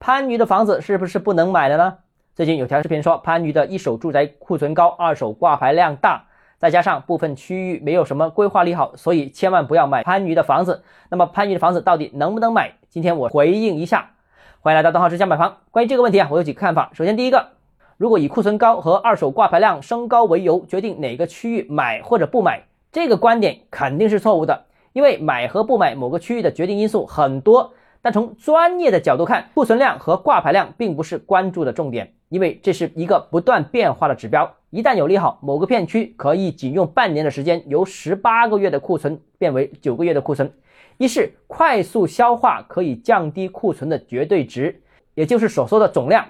番禺的房子是不是不能买了呢？最近有条视频说，番禺的一手住宅库存高，二手挂牌量大，再加上部分区域没有什么规划利好，所以千万不要买番禺的房子。那么番禺的房子到底能不能买？今天我回应一下。欢迎来到邓浩之家买房。关于这个问题啊，我有几个看法。首先，第一个，如果以库存高和二手挂牌量升高为由决定哪个区域买或者不买，这个观点肯定是错误的。因为买和不买某个区域的决定因素很多，但从专业的角度看，库存量和挂牌量并不是关注的重点。因为这是一个不断变化的指标，一旦有利好，某个片区可以仅用半年的时间由十八个月的库存变为九个月的库存。一是快速消化可以降低库存的绝对值，也就是所说的总量；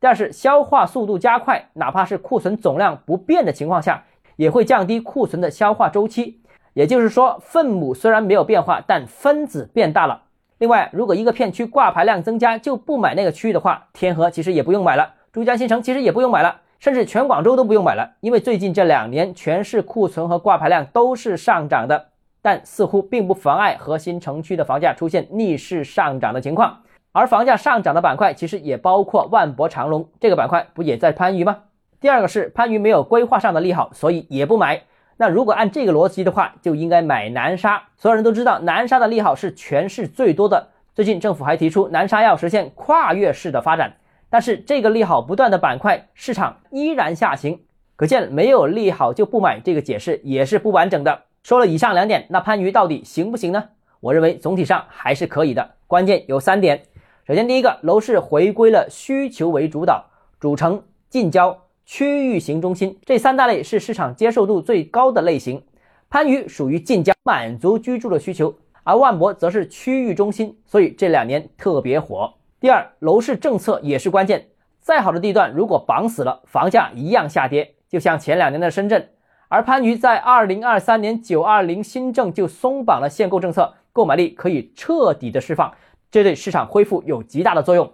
第二是消化速度加快，哪怕是库存总量不变的情况下，也会降低库存的消化周期。也就是说，分母虽然没有变化，但分子变大了。另外，如果一个片区挂牌量增加就不买那个区域的话，天河其实也不用买了。珠江新城其实也不用买了，甚至全广州都不用买了，因为最近这两年全市库存和挂牌量都是上涨的，但似乎并不妨碍核心城区的房价出现逆势上涨的情况。而房价上涨的板块其实也包括万博长隆这个板块，不也在番禺吗？第二个是番禺没有规划上的利好，所以也不买。那如果按这个逻辑的话，就应该买南沙。所有人都知道南沙的利好是全市最多的，最近政府还提出南沙要实现跨越式的发展。但是这个利好不断的板块市场依然下行，可见没有利好就不买这个解释也是不完整的。说了以上两点，那番禺到底行不行呢？我认为总体上还是可以的，关键有三点。首先，第一个，楼市回归了需求为主导，主城、近郊、区域型中心这三大类是市场接受度最高的类型。番禺属于近郊，满足居住的需求，而万博则是区域中心，所以这两年特别火。第二，楼市政策也是关键。再好的地段，如果绑死了，房价一样下跌。就像前两年的深圳，而番禺在二零二三年九二零新政就松绑了限购政策，购买力可以彻底的释放，这对市场恢复有极大的作用。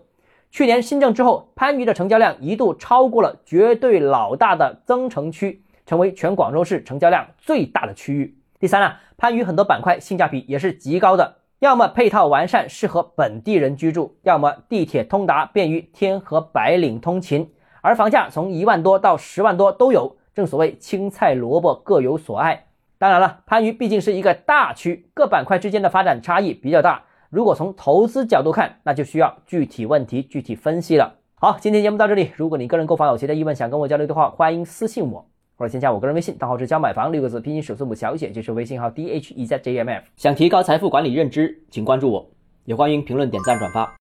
去年新政之后，番禺的成交量一度超过了绝对老大的增城区，成为全广州市成交量最大的区域。第三呢，番禺很多板块性价比也是极高的。要么配套完善，适合本地人居住；要么地铁通达，便于天河白领通勤。而房价从一万多到十万多都有，正所谓青菜萝卜各有所爱。当然了，番禺毕竟是一个大区，各板块之间的发展差异比较大。如果从投资角度看，那就需要具体问题具体分析了。好，今天节目到这里。如果你个人购房有其他疑问，想跟我交流的话，欢迎私信我。或者先加我个人微信，账号是教买房六个字，拼音首字母小写，就是微信号 d h e z j m f。想提高财富管理认知，请关注我，也欢迎评论、点赞、转发。